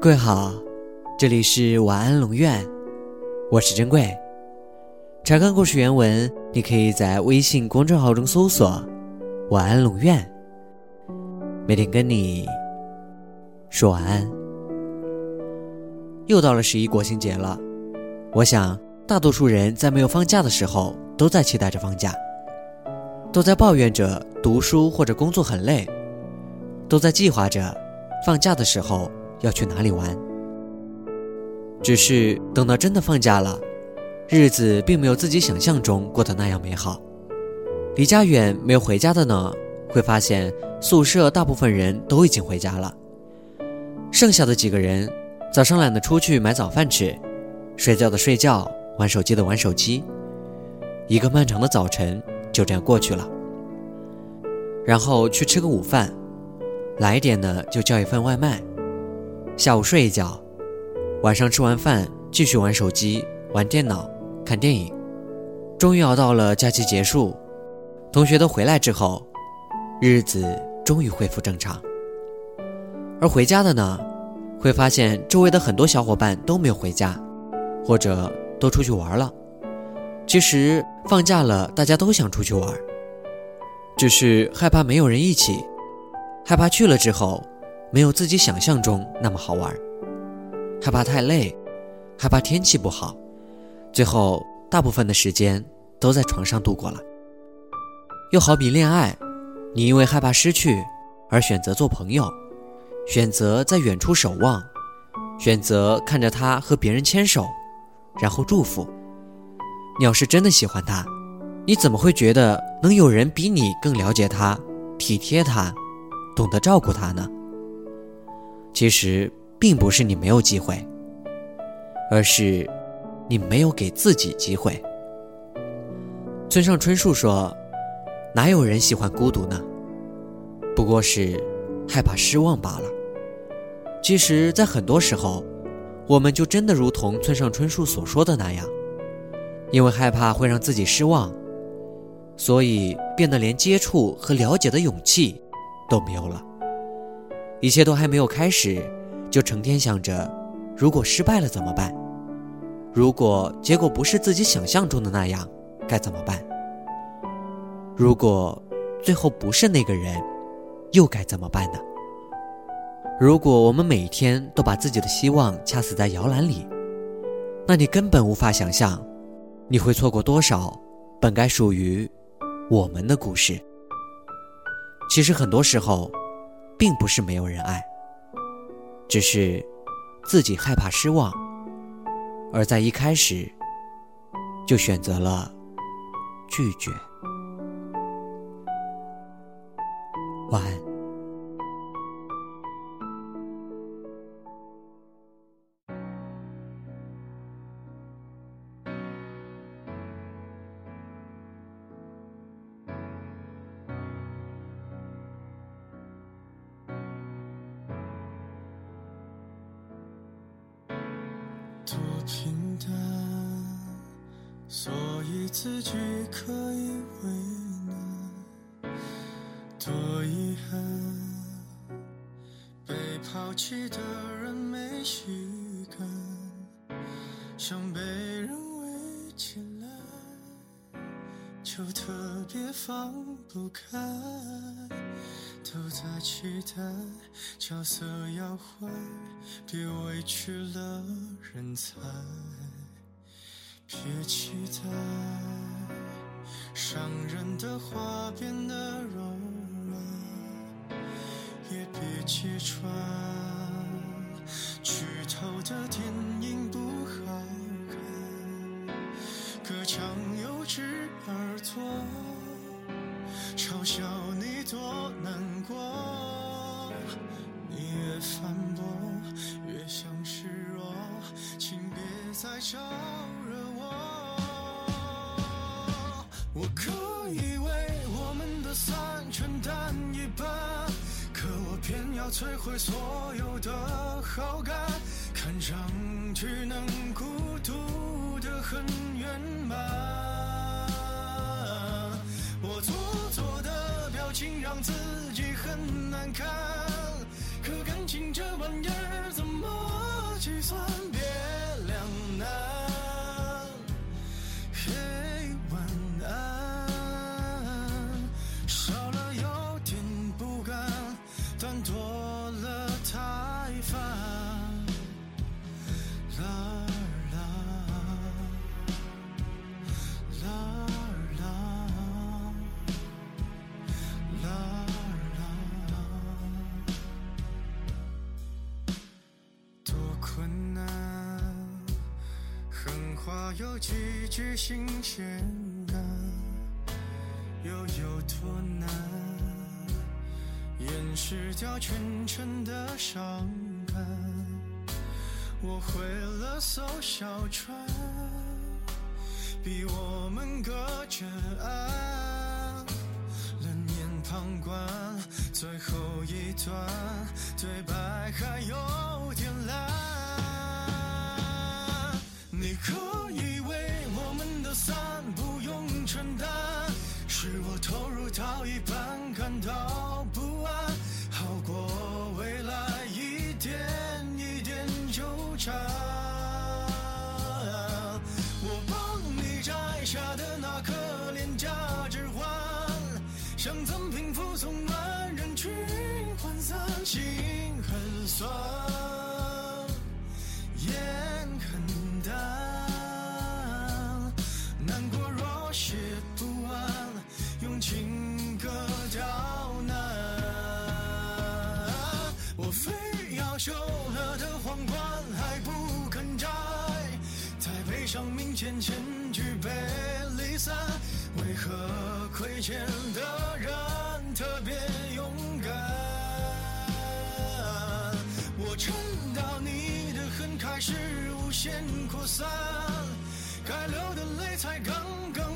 各位好，这里是晚安龙院，我是珍贵。查看故事原文，你可以在微信公众号中搜索“晚安龙院”，每天跟你说晚安。又到了十一国庆节了，我想大多数人在没有放假的时候，都在期待着放假，都在抱怨着读书或者工作很累，都在计划着放假的时候要去哪里玩。只是等到真的放假了。日子并没有自己想象中过得那样美好。离家远没有回家的呢，会发现宿舍大部分人都已经回家了。剩下的几个人，早上懒得出去买早饭吃，睡觉的睡觉，玩手机的玩手机。一个漫长的早晨就这样过去了。然后去吃个午饭，来一点的就叫一份外卖。下午睡一觉，晚上吃完饭继续玩手机、玩电脑。看电影，终于熬到了假期结束，同学都回来之后，日子终于恢复正常。而回家的呢，会发现周围的很多小伙伴都没有回家，或者都出去玩了。其实放假了，大家都想出去玩，只是害怕没有人一起，害怕去了之后没有自己想象中那么好玩，害怕太累，害怕天气不好。最后，大部分的时间都在床上度过了。又好比恋爱，你因为害怕失去而选择做朋友，选择在远处守望，选择看着他和别人牵手，然后祝福。你要是真的喜欢他，你怎么会觉得能有人比你更了解他、体贴他、懂得照顾他呢？其实并不是你没有机会，而是。你没有给自己机会。村上春树说：“哪有人喜欢孤独呢？不过是害怕失望罢了。”其实，在很多时候，我们就真的如同村上春树所说的那样，因为害怕会让自己失望，所以变得连接触和了解的勇气都没有了。一切都还没有开始，就成天想着如果失败了怎么办。如果结果不是自己想象中的那样，该怎么办？如果最后不是那个人，又该怎么办呢？如果我们每天都把自己的希望掐死在摇篮里，那你根本无法想象，你会错过多少本该属于我们的故事。其实很多时候，并不是没有人爱，只是自己害怕失望。而在一开始，就选择了拒绝。多平淡，所以自己可以为难。多遗憾，被抛弃的人没习惯，想被人围起来，就特别放不开。都在期待角色要换，别委屈了人才。别期待伤人的话变得柔软，也别揭穿剧透的电影不好看。隔墙有只耳朵嘲笑你多难。在招惹我。我可以为我们的散承担一半，可我偏要摧毁所有的好感，看上去能孤独的很圆满。我做作的表情让自己很难看。可感情这玩意儿怎么？计算话有几句新鲜感，又有多难，掩饰掉全程的伤感。我毁了艘小船，比我们隔着岸，冷眼旁观，最后一段对白还有点烂。酸。眼很淡，难过若写不完，用情歌刁难。我非要修了的皇冠还不肯摘，在背上明显前举杯离散，为何亏欠的人特别勇敢？撑到你的恨开始无限扩散，该流的泪才刚刚